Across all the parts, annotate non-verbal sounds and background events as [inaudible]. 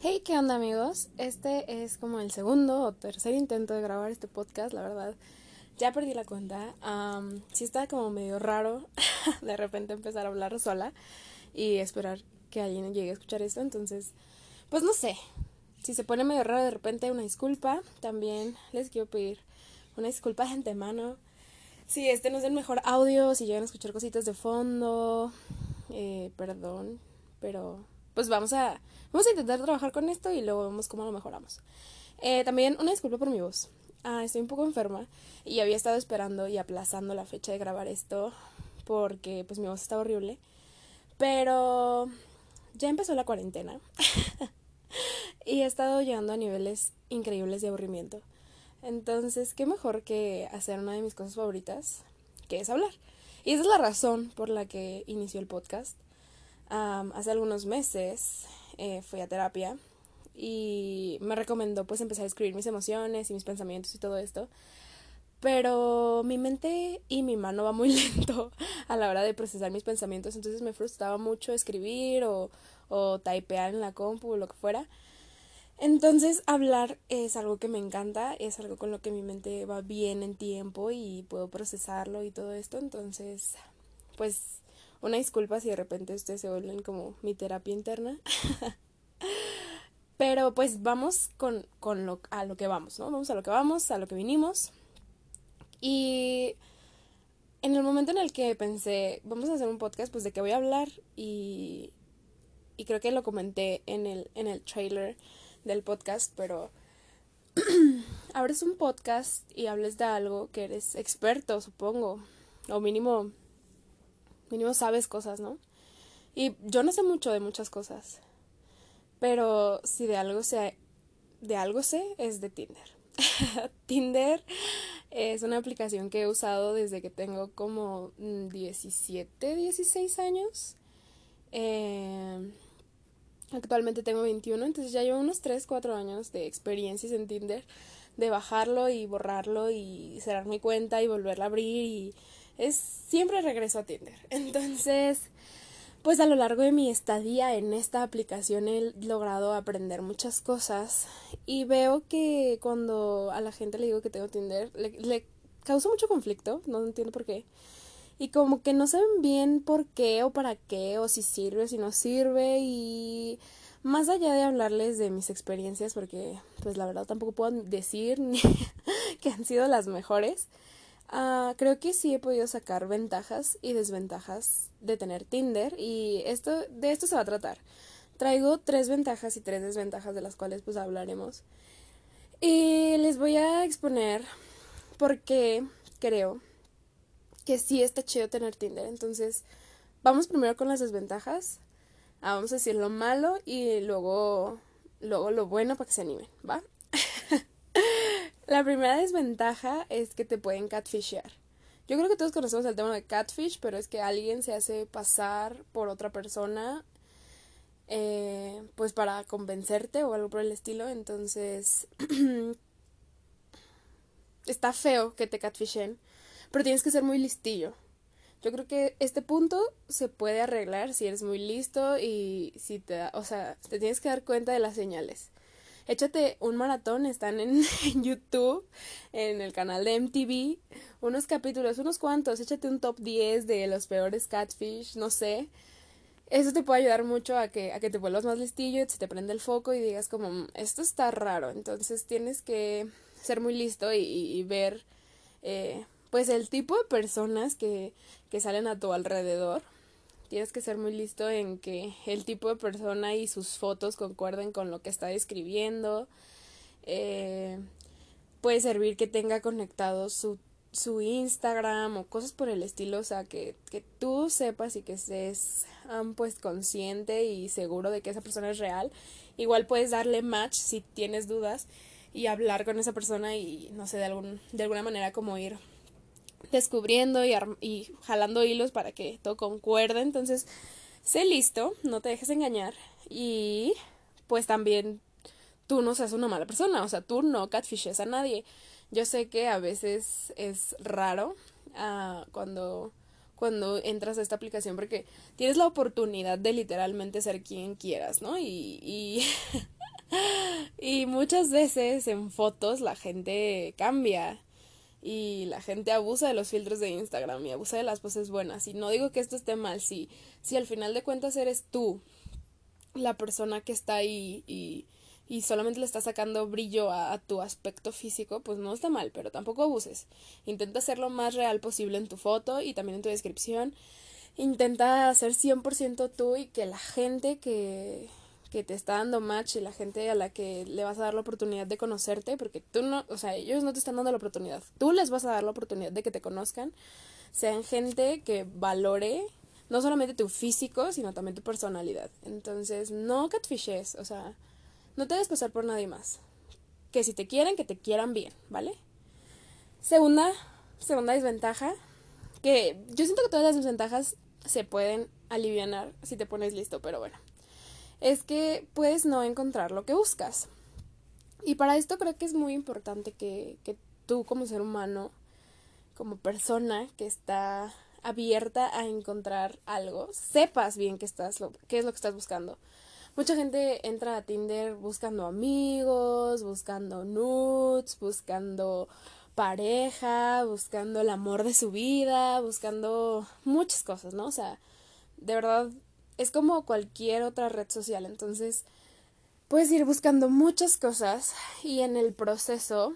Hey, ¿qué onda amigos? Este es como el segundo o tercer intento de grabar este podcast, la verdad. Ya perdí la cuenta. Sí está como medio raro [laughs] de repente empezar a hablar sola y esperar que alguien llegue a escuchar esto. Entonces, pues no sé. Si se pone medio raro de repente, una disculpa. También les quiero pedir una disculpa de antemano. Si este no es el mejor audio, si llegan a escuchar cositas de fondo, eh, perdón, pero pues vamos a, vamos a intentar trabajar con esto y luego vemos cómo lo mejoramos. Eh, también una disculpa por mi voz. Ah, estoy un poco enferma y había estado esperando y aplazando la fecha de grabar esto porque pues mi voz está horrible. Pero ya empezó la cuarentena [laughs] y he estado llegando a niveles increíbles de aburrimiento. Entonces, qué mejor que hacer una de mis cosas favoritas, que es hablar. Y esa es la razón por la que inició el podcast. Hace algunos meses eh, fui a terapia y me recomendó pues empezar a escribir mis emociones y mis pensamientos y todo esto. Pero mi mente y mi mano va muy [laughs] lento a la hora de procesar mis pensamientos, entonces me frustraba mucho escribir o, o typear en la compu o lo que fuera. Entonces hablar es algo que me encanta, es algo con lo que mi mente va bien en tiempo y puedo procesarlo y todo esto. Entonces, pues una disculpa si de repente ustedes se vuelven como mi terapia interna. [laughs] Pero pues vamos con, con lo, a lo que vamos, ¿no? Vamos a lo que vamos, a lo que vinimos. Y en el momento en el que pensé, vamos a hacer un podcast, pues de qué voy a hablar y, y creo que lo comenté en el, en el trailer del podcast, pero [clears throat] abres un podcast y hables de algo que eres experto, supongo, o mínimo, mínimo sabes cosas, ¿no? Y yo no sé mucho de muchas cosas, pero si de algo sé, de algo sé, es de Tinder. [laughs] Tinder es una aplicación que he usado desde que tengo como 17, 16 años. Eh, Actualmente tengo 21, entonces ya llevo unos 3, 4 años de experiencias en Tinder, de bajarlo y borrarlo y cerrar mi cuenta y volverla a abrir y es siempre regreso a Tinder. [laughs] Entonces, pues a lo largo de mi estadía en esta aplicación he logrado aprender muchas cosas y veo que cuando a la gente le digo que tengo Tinder, le, le causa mucho conflicto, no entiendo por qué y como que no saben bien por qué o para qué o si sirve o si no sirve y más allá de hablarles de mis experiencias porque pues la verdad tampoco puedo decir [laughs] que han sido las mejores uh, creo que sí he podido sacar ventajas y desventajas de tener Tinder y esto de esto se va a tratar traigo tres ventajas y tres desventajas de las cuales pues hablaremos y les voy a exponer por qué creo que sí está chido tener Tinder. Entonces, vamos primero con las desventajas. Ah, vamos a decir lo malo y luego, luego lo bueno para que se animen, ¿va? La primera desventaja es que te pueden catfishear. Yo creo que todos conocemos el tema de catfish, pero es que alguien se hace pasar por otra persona, eh, pues para convencerte o algo por el estilo. Entonces, [clears throat] está feo que te catfishen pero tienes que ser muy listillo. Yo creo que este punto se puede arreglar si eres muy listo y si te da, o sea, te tienes que dar cuenta de las señales. Échate un maratón, están [laughs] en, YouTube, en el canal de MTV, unos capítulos, unos cuantos, échate un top 10 de los peores catfish, no sé. Eso te puede ayudar mucho a que, a que te vuelvas más listillo, se te prende el foco y digas como, mm, esto está raro. Entonces tienes que ser muy listo y, y, ver eh, pues el tipo de personas que, que salen a tu alrededor. Tienes que ser muy listo en que el tipo de persona y sus fotos concuerden con lo que está describiendo. Eh, puede servir que tenga conectado su, su Instagram o cosas por el estilo, o sea, que, que tú sepas y que estés pues consciente y seguro de que esa persona es real. Igual puedes darle match si tienes dudas y hablar con esa persona y no sé, de, algún, de alguna manera como ir descubriendo y, y jalando hilos para que todo concuerde. Entonces, sé listo, no te dejes engañar y pues también tú no seas una mala persona, o sea, tú no catfishes a nadie. Yo sé que a veces es raro uh, cuando, cuando entras a esta aplicación porque tienes la oportunidad de literalmente ser quien quieras, ¿no? Y, y [laughs] y muchas veces en fotos la gente cambia y la gente abusa de los filtros de Instagram y abusa de las poses buenas. Y no digo que esto esté mal, si, si al final de cuentas eres tú la persona que está ahí y, y solamente le está sacando brillo a, tu aspecto físico, pues no está mal, pero tampoco abuses. Intenta ser lo más real posible en tu foto y también en tu descripción. Intenta ser 100% tú y que la gente que, que te está dando match y la gente a la que le vas a dar la oportunidad de conocerte, porque tú no, o sea, ellos no te están dando la oportunidad, tú les vas a dar la oportunidad de que te conozcan, sean gente que valore no solamente tu físico, sino también tu personalidad. Entonces, no catfishes, o sea, no te debes pasar por nadie más. Que si te quieren, que te quieran bien, ¿vale? Segunda, segunda desventaja, que yo siento que todas las desventajas se pueden aliviar si te pones listo, pero bueno es que puedes no encontrar lo que buscas. Y para esto creo que es muy importante que, que tú como ser humano, como persona que está abierta a encontrar algo, sepas bien qué, estás, lo, qué es lo que estás buscando. Mucha gente entra a Tinder buscando amigos, buscando nudes, buscando pareja, buscando el amor de su vida, buscando muchas cosas, ¿no? O sea, de verdad es como cualquier otra red social, entonces puedes ir buscando muchas cosas y en el proceso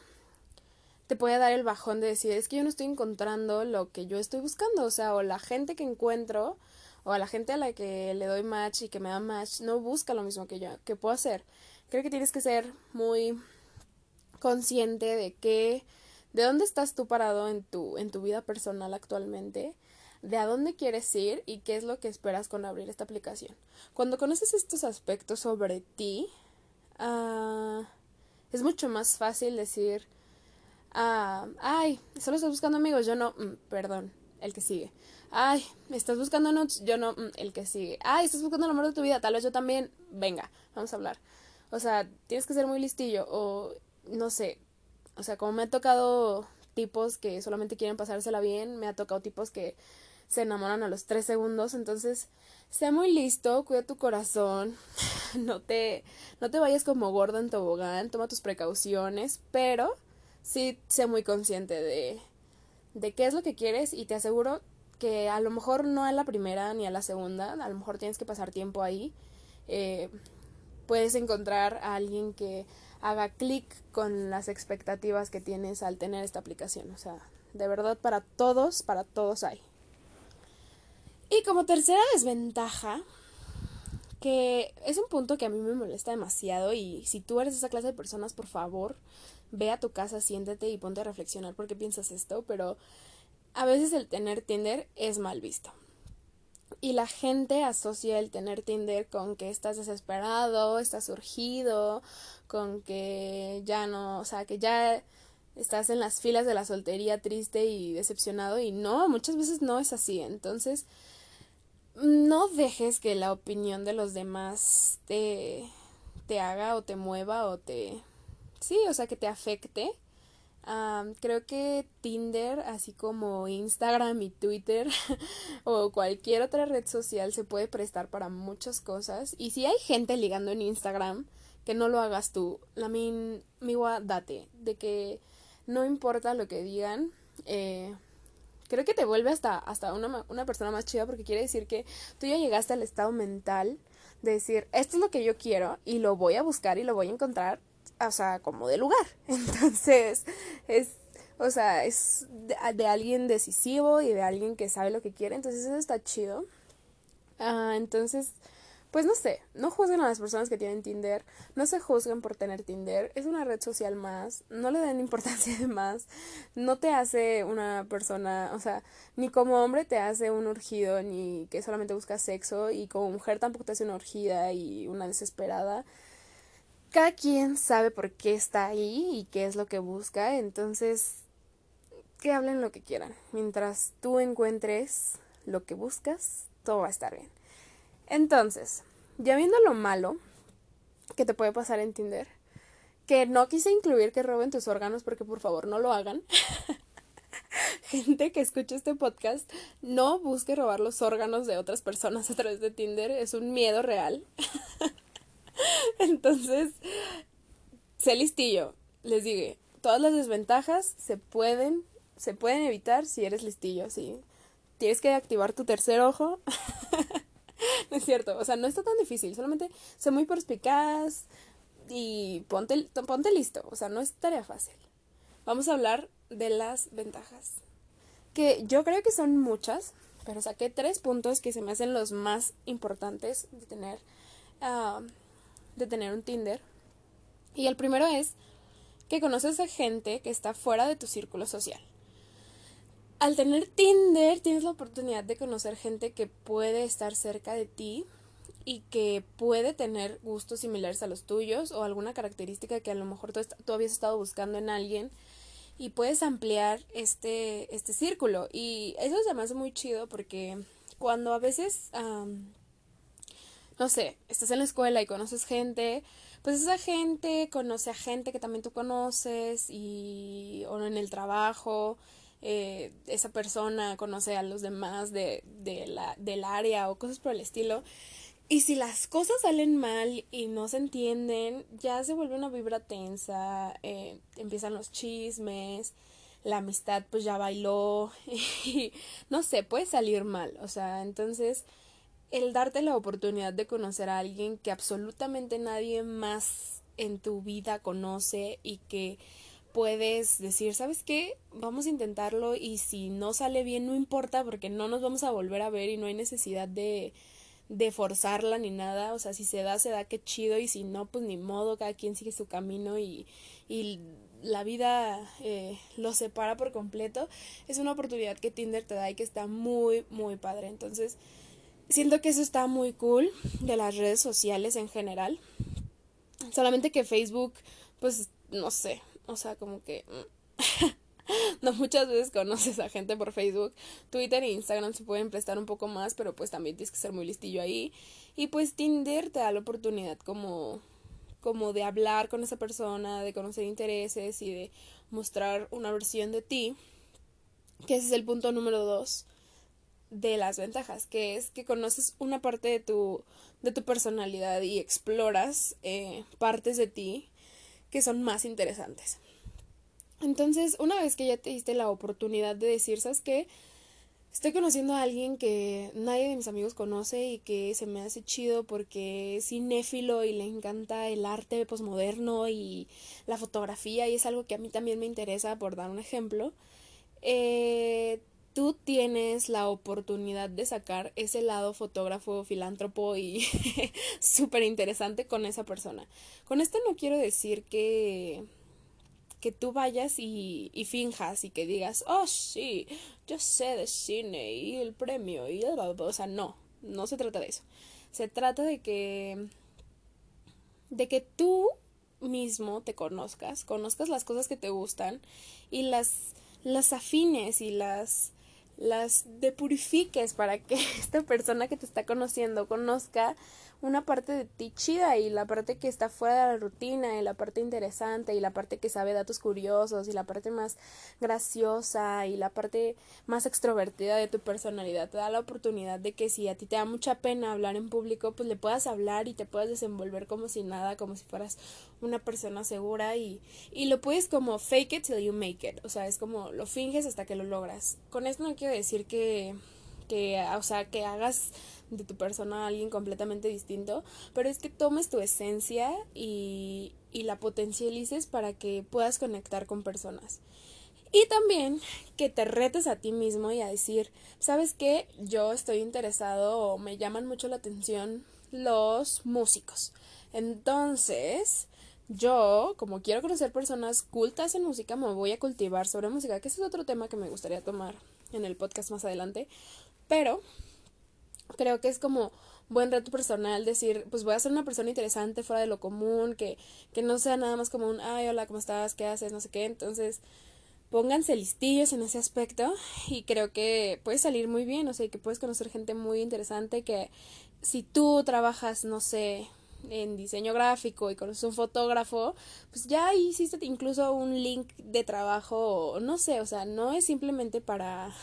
te puede dar el bajón de decir, es que yo no estoy encontrando lo que yo estoy buscando, o sea, o la gente que encuentro o a la gente a la que le doy match y que me da match no busca lo mismo que yo, que puedo hacer. Creo que tienes que ser muy consciente de que de dónde estás tú parado en tu en tu vida personal actualmente de a dónde quieres ir y qué es lo que esperas con abrir esta aplicación. Cuando conoces estos aspectos sobre ti, uh, es mucho más fácil decir, uh, ay, solo estás buscando amigos, yo no, mm, perdón, el que sigue. Ay, estás buscando notes, yo no, mm, el que sigue. Ay, estás buscando el amor de tu vida, tal vez yo también, venga, vamos a hablar. O sea, tienes que ser muy listillo o no sé, o sea, como me ha tocado tipos que solamente quieren pasársela bien, me ha tocado tipos que se enamoran a los tres segundos. Entonces, sea muy listo, cuida tu corazón, [laughs] no te, no te vayas como gordo en tobogán, toma tus precauciones, pero sí sé muy consciente de, de qué es lo que quieres y te aseguro que a lo mejor no a la primera ni a la segunda, a lo mejor tienes que pasar tiempo ahí. Eh, puedes encontrar a alguien que haga clic con las expectativas que tienes al tener esta aplicación. O sea, de verdad para todos, para todos hay. Y como tercera desventaja, que es un punto que a mí me molesta demasiado y si tú eres esa clase de personas, por favor, ve a tu casa, siéntate y ponte a reflexionar por qué piensas esto, pero a veces el tener Tinder es mal visto. Y la gente asocia el tener Tinder con que estás desesperado, estás urgido, con que ya no, o sea, que ya estás en las filas de la soltería triste y decepcionado y no, muchas veces no es así. Entonces, no dejes que la opinión de los demás te, te haga o te mueva o te... Sí, o sea, que te afecte. creo que Tinder, así como Instagram y Twitter [laughs] o cualquier otra red social, se puede prestar para muchas cosas. Y si hay gente ligando en Instagram, que no lo hagas tú. La min, miwa date, de que no importa lo que digan, eh, creo que te vuelve hasta, hasta una, una persona más chida porque quiere decir que tú ya llegaste al estado mental de decir, esto es lo que yo quiero y lo voy a buscar y lo voy a encontrar, o sea, como de lugar. [laughs] Entonces, es, o sea, es de, alguien decisivo y de alguien que sabe lo que quiere, entonces eso está chido. Ah, entonces, pues no sé, no juzguen a las personas que tienen Tinder, no se juzguen por tener Tinder, es una red social más, no le den [laughs] importancia de más, no te hace una persona, o sea, ni como hombre te hace un urgido, ni que solamente busca sexo, y como mujer tampoco te hace una urgida y una desesperada. Cada quien sabe por qué está ahí y qué es lo que busca, entonces que hablen lo que quieran. Mientras tú encuentres lo que buscas, todo va a estar bien. Entonces, ya viendo lo malo que te puede pasar en Tinder, que no quise incluir que roben tus órganos porque por favor no lo hagan. [laughs] Gente que escucha este podcast, no busque robar los órganos de otras personas a través de Tinder, es un miedo real. [laughs] Entonces, sé listillo, les digo, todas las desventajas se pueden, se pueden evitar si eres listillo, sí. Tienes que activar tu tercer ojo. [laughs] [laughs] es cierto, o sea, no está tan difícil, solamente sé muy perspicaz y ponte, ponte listo, o sea, no es tarea fácil. Vamos a hablar de las ventajas, que yo creo que son muchas, pero saqué tres puntos que se me hacen los más importantes de tener, ah, de tener un Tinder. Y el primero es que conoces a gente que está fuera de tu círculo social. Al tener Tinder tienes la oportunidad de conocer gente que puede estar cerca de ti y que puede tener gustos similares a los tuyos o alguna característica que a lo mejor tú, habías estado buscando en alguien y puedes ampliar este, este círculo. Y eso se me hace muy chido porque cuando a veces, no sé, estás en la escuela y conoces gente, pues esa gente conoce a gente que también tú conoces y o en el trabajo eh, esa persona conoce a los demás de, la, del área o cosas por el estilo. Y si las cosas salen mal y no se entienden ya se vuelve una vibra tensa eh, empiezan los chismes la amistad pues ya bailó [laughs] y no sé puede salir mal. O sea entonces el darte la oportunidad de conocer a alguien que absolutamente nadie más en tu vida conoce y que puedes decir, ¿sabes qué? Vamos a intentarlo y si no sale bien no importa porque no nos vamos a volver a ver y no hay necesidad de, de forzarla ni nada, o sea, si se da, se da, qué chido y si no, pues ni modo, cada quien sigue su camino y, y la vida eh, lo separa por completo, es una oportunidad que Tinder te da y que está muy, muy padre. Entonces, siento que eso está muy cool de las redes sociales en general. Solamente que Facebook, pues no sé, o sea, como que mm, [laughs] no muchas veces conoces a gente por Facebook. Twitter e Instagram se pueden prestar un poco más, pero pues también tienes que ser muy listillo ahí. Y pues Tinder te da la oportunidad como como de hablar con esa persona, de conocer intereses y de mostrar una versión de ti, que ese es el punto número dos de las ventajas, que es que conoces una parte de tu, de tu personalidad y exploras eh, partes de ti que son más interesantes. Entonces, una vez que ya te diste la oportunidad de decir, ¿sabes qué? Estoy conociendo a alguien que nadie de mis amigos conoce y que se me hace chido porque es cinéfilo y le encanta el arte posmoderno y la fotografía y es algo que a mí también me interesa, por dar un ejemplo. Eh, tú tienes la oportunidad de sacar ese lado fotógrafo, filántropo y [laughs] súper interesante con esa persona. Con esto no quiero decir que que tú vayas y, finjas y que digas, oh sí, yo sé de cine y el premio y o sea, no, no se trata de eso. Se trata de que de que tú mismo te conozcas, conozcas las cosas que te gustan y las las afines y las las depurifiques para que [laughs] esta persona que te está conociendo conozca una parte de ti chida y la parte que está fuera de la rutina y la parte interesante y la parte que sabe datos curiosos y la parte más graciosa y la parte más extrovertida de tu personalidad te da la oportunidad de que si a ti te da mucha pena hablar en público pues le puedas hablar y te puedas desenvolver como si nada como si fueras una persona segura y, y lo puedes como fake it till you make it. O sea es como lo finges hasta que lo logras. Con esto no quiero decir que que o sea que hagas de tu persona a alguien completamente distinto, pero es que tomes tu esencia y, y la potencialices para que puedas conectar con personas. Y también que te retes a ti mismo y a decir, ¿sabes qué? Yo estoy interesado o me llaman mucho la atención los músicos. Entonces, yo, como quiero conocer personas cultas en música, me voy a cultivar sobre música, que ese es otro tema que me gustaría tomar en el podcast más adelante. Pero creo que es como buen reto personal decir, pues voy a ser una persona interesante fuera de lo común, que, que no sea nada más como un, ay, hola, ¿cómo estás? ¿Qué haces? No sé qué. Entonces, pónganse listillos en ese aspecto y creo que puede salir muy bien, o sea, que puedes conocer gente muy interesante que si tú trabajas, no sé, en diseño gráfico y conoces un fotógrafo, pues ya hiciste incluso un link de trabajo, no sé, o sea, no es simplemente para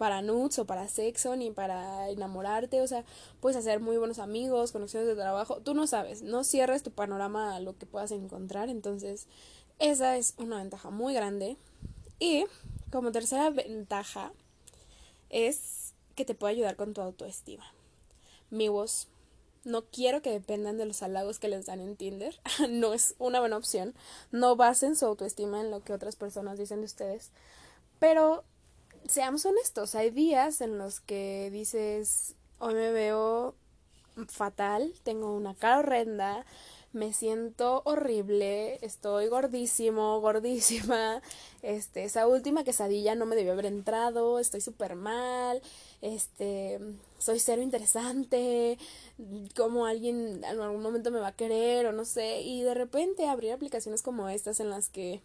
para nudes o para sexo ni para enamorarte, o sea, puedes hacer muy buenos amigos, conexiones de trabajo, tú no sabes, no cierres tu panorama a lo que puedas encontrar, entonces esa es una ventaja muy grande. Y como tercera ventaja es que te puede ayudar con tu autoestima. Amigos, no quiero que dependan de los halagos que les dan en Tinder. [laughs] no es una buena opción. No basen su autoestima en lo que otras personas dicen de ustedes. Pero seamos honestos, hay días en los que dices, hoy me veo fatal, tengo una cara horrenda, me siento horrible, estoy gordísimo, gordísima, este, esa última quesadilla no me debió haber entrado, estoy súper mal, este, soy cero interesante, como alguien en algún momento me va a querer o no sé, y de repente abrir aplicaciones como estas en las que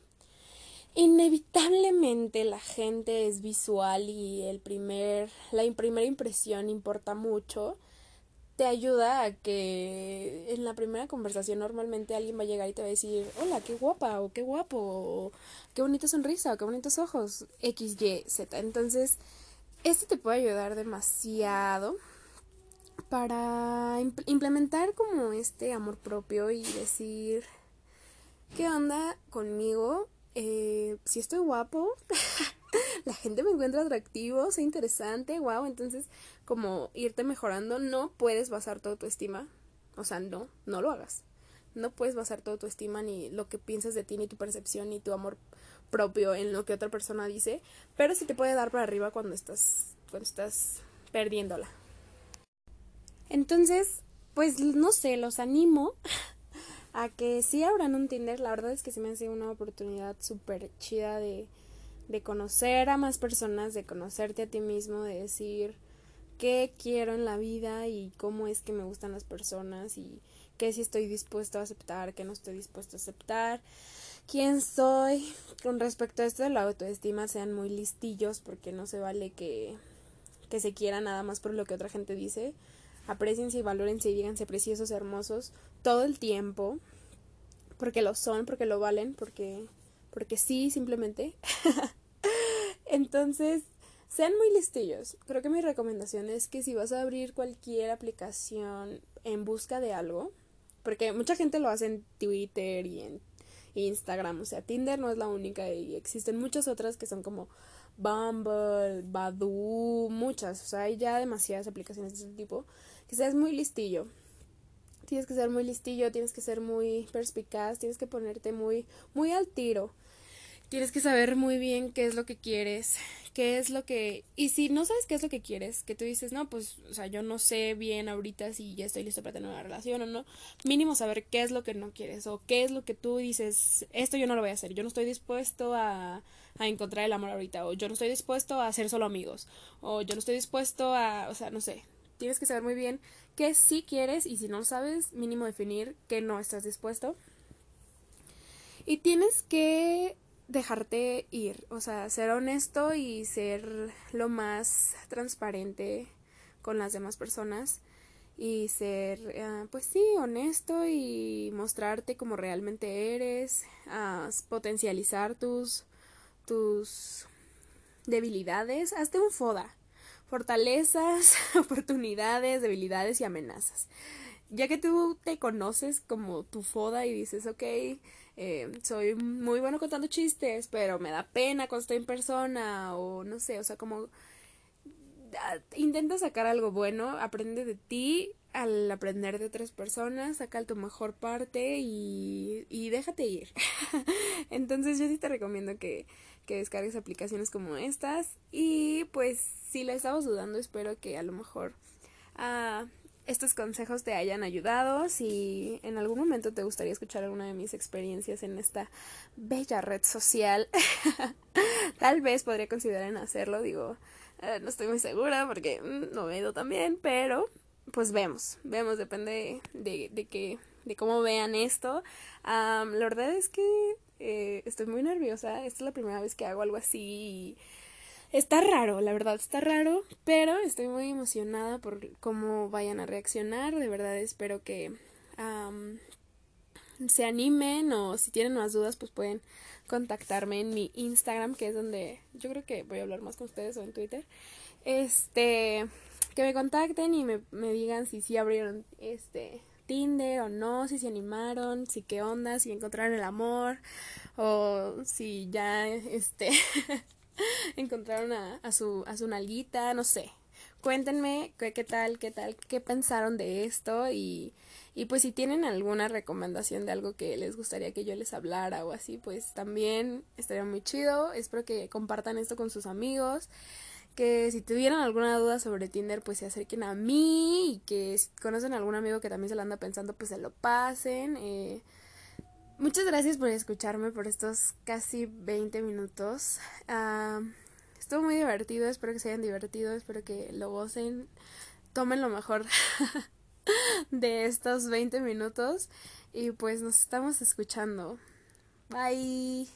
inevitablemente la gente es visual y el primer, la primera impresión importa mucho te ayuda a que en la primera conversación normalmente alguien va a llegar y te va a decir, hola, qué guapa, o qué guapo, o qué bonita sonrisa, o qué bonitos ojos, X, Y, Z. Entonces, esto te puede ayudar demasiado para implementar como este amor propio y decir, ¿qué onda conmigo? Eh, si estoy guapo, [laughs] la gente me encuentra atractivo, soy interesante, wow, entonces como irte mejorando, no puedes basar toda tu estima, o sea, no, no lo hagas. No puedes basar toda tu estima ni lo que piensas de ti, ni tu percepción, ni tu amor propio en lo que otra persona dice, pero sí te puede dar para arriba cuando estás, cuando estás perdiéndola. Entonces, pues no sé, los animo a que sí abran un Tinder. La verdad es que se me hace una oportunidad súper chida de, de conocer a más personas, de conocerte a ti mismo, de decir qué quiero en la vida y cómo es que me gustan las personas y qué si estoy dispuesto a aceptar, qué no estoy dispuesto a aceptar, quién soy. Con respecto a esto de la autoestima, sean muy listillos porque no se vale que, que se quiera nada más por lo que otra gente dice. Apreciense y valórense y díganse preciosos, hermosos todo el tiempo, porque lo son, porque lo valen, porque porque sí, simplemente. [laughs] Entonces, sean muy listillos. Creo que mi recomendación es que si vas a abrir cualquier aplicación en busca de algo, porque mucha gente lo hace en Twitter y en Instagram, o sea, Tinder no es la única y existen muchas otras que son como Bumble, Badoo, muchas, o sea, hay ya demasiadas aplicaciones de ese tipo, que seas muy listillo. Tienes que ser muy listillo, tienes que ser muy perspicaz, tienes que ponerte muy muy al tiro. Tienes que saber muy bien qué es lo que quieres, qué es lo que... Y si no sabes qué es lo que quieres, que tú dices, no, pues, o sea, yo no sé bien ahorita si ya estoy listo para tener una relación o no, mínimo saber qué es lo que no quieres o qué es lo que tú dices, esto yo no lo voy a hacer, yo no estoy dispuesto a, a encontrar el amor ahorita, o yo no estoy dispuesto a ser solo amigos, o yo no estoy dispuesto a, o sea, no sé, tienes que saber muy bien qué sí quieres y si no sabes, mínimo definir qué no estás dispuesto. Y tienes que dejarte ir, o sea, ser honesto y ser lo más transparente con las demás personas y ser, ah, pues sí, honesto y mostrarte como realmente eres, uh, potencializar tus, tus debilidades, hazte un FODA, fortalezas, [laughs] oportunidades, debilidades y amenazas. Ya que tú te conoces como tu FODA y dices, ok, eh, soy muy bueno contando chistes, pero me da pena cuando estoy en persona o no sé, o sea, como ah, intenta sacar algo bueno, aprende de ti al aprender de otras personas, saca tu mejor parte y, y déjate ir. [laughs] Entonces yo sí te recomiendo que, que descargues aplicaciones como estas y pues si la estabas dudando espero que a lo mejor uh, estos consejos te hayan ayudado. Si en algún momento te gustaría escuchar alguna de mis experiencias en esta bella red social, [laughs] tal vez podría considerar en hacerlo. Digo, eh, no estoy muy segura porque mm, no me he ido tan pero pues vemos, vemos, depende de, de, que, de cómo vean esto. la verdad es que eh, estoy muy nerviosa. Esta es la primera vez que hago algo así. Y, Está raro, la verdad, está raro, pero estoy muy emocionada por cómo vayan a reaccionar. De verdad espero que se animen o si tienen más dudas pues pueden contactarme en mi Instagram, que es donde yo creo que voy a hablar más con ustedes o en Twitter. este, que me contacten y me, me digan si sí abrieron este Tinder o no, si se animaron, si qué onda, si encontraron el amor o si ya este [laughs] encontraron a, a, su a su nalguita, no sé. Cuéntenme qué, qué tal, qué tal, qué pensaron de esto y, y pues si tienen alguna recomendación de algo que les gustaría que yo les hablara o así, pues también estaría muy chido. Espero que compartan esto con sus amigos que si tuvieran alguna duda sobre Tinder, pues se acerquen a mí y que si conocen a algún amigo que también se lo anda pensando, pues se lo pasen. Eh, muchas gracias por escucharme por estos casi 20 minutos. Ah, estuvo muy divertido, espero que se hayan divertido, espero que lo gocen, tomen lo mejor [laughs] de estos 20 minutos y pues nos estamos escuchando. Bye.